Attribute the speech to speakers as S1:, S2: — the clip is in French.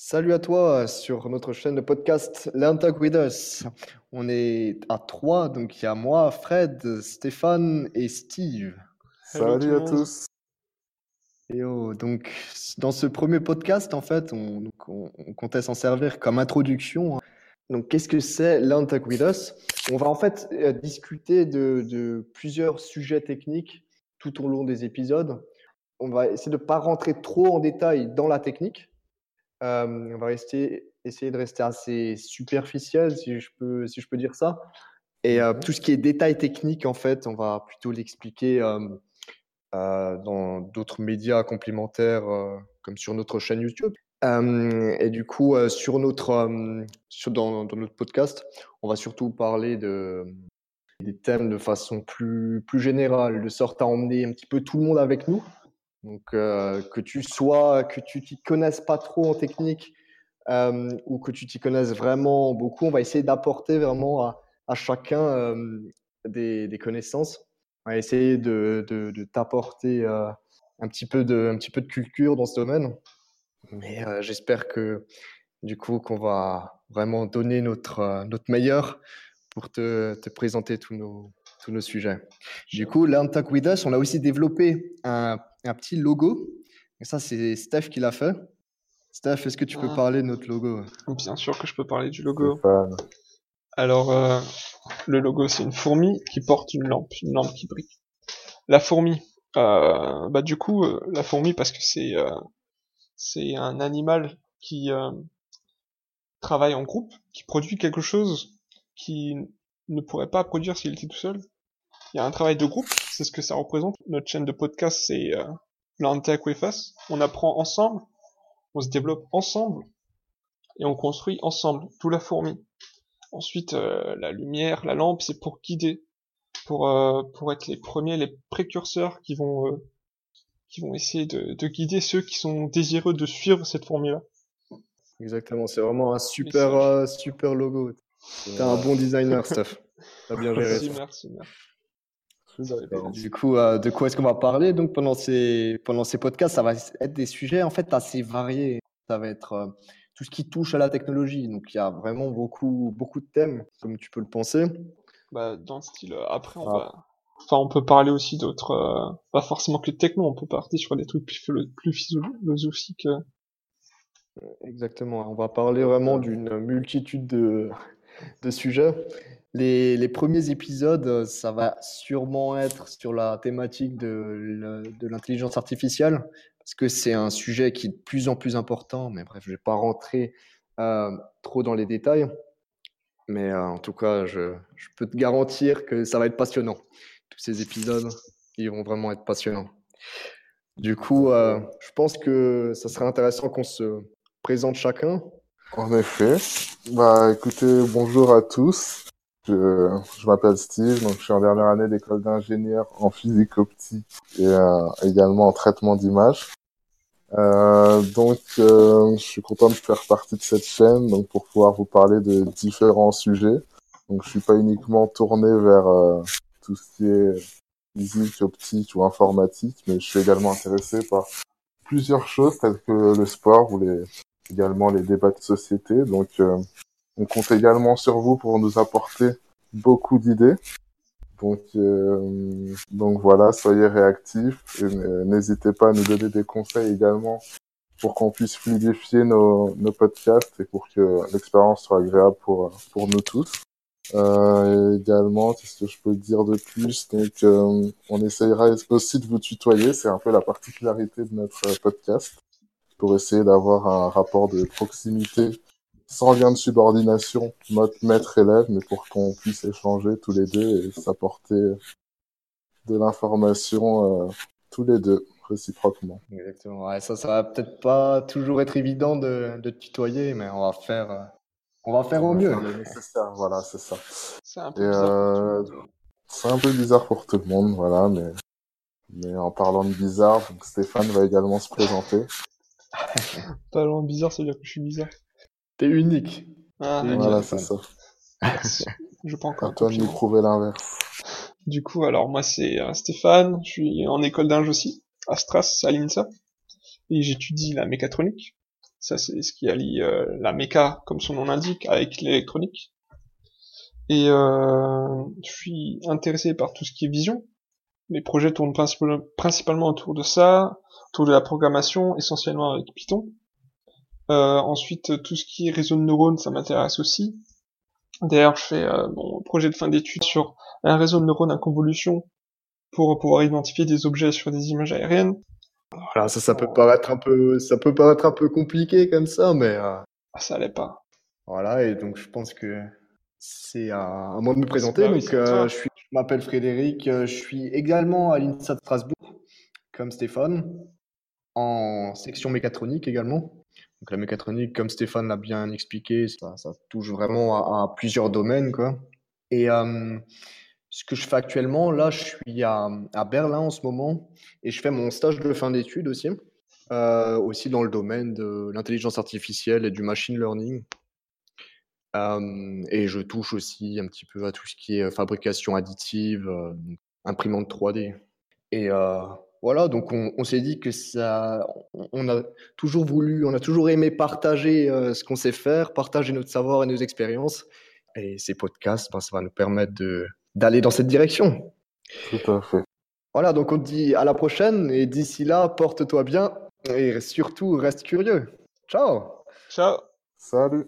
S1: Salut à toi sur notre chaîne de podcast Learn Talk With Us. On est à trois, donc il y a moi, Fred, Stéphane et Steve.
S2: Salut à tous.
S1: Et oh, donc dans ce premier podcast, en fait, on, donc, on- on comptait s'en servir comme introduction. Donc qu'est-ce que c'est Learn Talk With Us? On va en fait euh, discuter de, de plusieurs sujets techniques tout au long des épisodes. On va essayer de ne pas rentrer trop en détail dans la technique. Euh, on va rester, essayer de rester assez superficiel, si je peux, si je peux dire ça. Et euh,
S2: Mhm.
S1: tout ce qui est détails techniques, en fait, on va plutôt l'expliquer euh, dans d'autres médias complémentaires, comme sur notre chaîne YouTube. Et du coup, sur notre, sur, dans, dans notre podcast, on va surtout parler de, des thèmes de façon plus, plus générale, de sorte à emmener un petit peu tout le monde avec nous. Donc, euh, que tu sois, que tu t'y connaisses pas trop en technique euh, ou que tu t'y connaisses vraiment beaucoup, on va essayer d'apporter vraiment à, chacun euh, des, connaissances. On va essayer de, t'apporter un petit peu de, un petit peu de culture dans ce domaine. Mais j'espère que du coup qu'on va vraiment donner notre, notre meilleur pour te, te présenter tous nos, tous nos sujets. Du coup, Learn With Us, on a aussi développé un, un petit logo. Et ça, c'est Steph qui l'a fait. Steph, est-ce que tu peux
S3: Ah.
S1: parler de notre logo
S3: Bien sûr que je peux parler du logo. Alors, euh, le logo, c'est une fourmi qui porte une lampe, une lampe qui brille. La fourmi, euh, bah du coup, euh, la fourmi parce que c'est euh, c'est un animal qui euh, travaille en groupe, qui produit quelque chose qui ne pourrait pas produire s'il était tout seul. Il y a un travail de groupe, c'est ce que ça représente. Notre chaîne de podcast, c'est euh, Us. On apprend ensemble, on se développe ensemble et on construit ensemble, tout la fourmi. Ensuite, euh, la lumière, la lampe, c'est pour guider, pour euh, pour être les premiers, les précurseurs qui vont euh, qui vont essayer de, de guider ceux qui sont désireux de suivre cette fourmi-là.
S1: Exactement, c'est vraiment un super, super logo. T'es un bon designer, Steph. T'as bien géré
S3: Merci,
S1: ça.
S3: merci, merci.
S2: D'accord.
S1: Du coup, euh, de quoi est-ce qu'on va parler donc pendant ces pendant ces podcasts? Ça va être des sujets en fait assez variés. Ça va être euh, tout ce qui touche à la technologie. Donc il y a vraiment beaucoup beaucoup de thèmes, comme tu peux le penser.
S3: Bah, dans le style, euh, après, on
S2: Ah.
S3: va... Enfin, on peut parler aussi d'autres... euh, pas forcément que de techno, on peut partir sur des trucs plus, philo- plus philosophiques.
S1: Exactement. On va parler vraiment d'une multitude de de sujets. Les, premiers épisodes, euh, ça va sûrement être sur la thématique de, l'intelligence artificielle, parce que c'est un sujet qui est de plus en plus important. Mais bref, je ne vais pas rentrer euh, trop dans les détails. Mais euh, en tout cas, je, peux te garantir que ça va être passionnant. Tous ces épisodes, ils vont vraiment être passionnants. Du coup, je pense que ça serait intéressant qu'on se présente chacun.
S2: En effet. Bah, écoutez, bonjour à tous. Je, m'appelle Steve, donc je suis en dernière année d'école d'ingénieur en physique optique et euh, également en traitement d'image. Euh, donc, euh, je suis content de faire partie de cette chaîne, donc pour pouvoir vous parler de différents sujets. Donc, je suis pas uniquement tourné vers tout ce qui est physique, optique ou informatique, mais je suis également intéressé par plusieurs choses telles que le sport ou les également les débats de société. Donc, on compte également sur vous pour nous apporter beaucoup d'idées. Donc, euh, donc voilà, soyez réactifs et euh, n'hésitez pas à nous donner des conseils également pour qu'on puisse fluidifier nos, nos podcasts et pour que l'expérience soit agréable pour, pour nous tous. Euh, également, qu'est-ce que je peux dire de plus Donc, euh, on essayera aussi de vous tutoyer. C'est un peu la particularité de notre podcast pour essayer d'avoir un rapport de proximité sans lien de subordination, mode maître-élève, mais pour qu'on puisse échanger tous les deux et s'apporter de l'information euh, tous les deux réciproquement.
S1: Exactement. Ouais, ça, ça va peut-être pas toujours être évident de, de tutoyer, mais on va faire, euh, on va faire au mieux.
S2: Nécessaire, voilà, c'est ça.
S3: C'est un
S2: Et
S3: peu bizarre.
S2: euh, c'est un peu bizarre pour tout le monde, voilà, mais mais en parlant de bizarre, donc Stéphane va également se présenter.
S3: Pas loin de bizarre, ça veut dire que je suis bizarre.
S1: T'es unique.
S3: Ah,
S2: Voilà, c'est ça.
S3: merci. Je pas encore
S2: À toi de nous prouver l'inverse.
S3: Du coup, alors moi c'est euh, Stéphane, je suis en école d'ingé aussi, à Stras, à l'INSA, et j'étudie la mécatronique. Ça, c'est ce qui allie euh, la méca, comme son nom l'indique, avec l'électronique. Et euh, je suis intéressé par tout ce qui est vision. Les projets tournent principalement autour de ça, autour de la programmation, essentiellement avec Python. Euh, ensuite, tout ce qui est réseau de neurones, ça m'intéresse aussi. D'ailleurs, je fais euh, mon projet de fin d'études sur un réseau de neurones à convolution pour pouvoir identifier des objets sur des images aériennes.
S1: Voilà, ça, ça peut paraître un peu, ça peut paraître un peu compliqué comme ça, mais euh,
S3: ah, ça l'est pas.
S1: Voilà, et donc je pense que c'est à, moi de me présenter. donc, euh, je, suis, je m'appelle Frédéric, je suis également à l'INSA de Strasbourg, comme Stéphane, en section mécatronique également. Donc la mécatronique, comme Stéphane l'a bien expliqué, ça, touche vraiment à, plusieurs domaines, quoi. Et euh, ce que je fais actuellement, là, je suis à, Berlin en ce moment et je fais mon stage de fin d'études aussi, euh, aussi dans le domaine de l'intelligence artificielle et du machine learning. Euh, et je touche aussi un petit peu à tout ce qui est fabrication additive, imprimante 3D. Et voilà, donc on, on s'est dit que ça, on a toujours voulu, on a toujours aimé partager euh, ce qu'on sait faire, partager notre savoir et nos expériences. Et ces podcasts, ben, ça va nous permettre de, d'aller dans cette direction.
S2: Tout à fait.
S1: Voilà, donc on te dit à la prochaine et d'ici là, porte-toi bien et surtout reste curieux. Ciao.
S3: Ciao.
S2: Salut.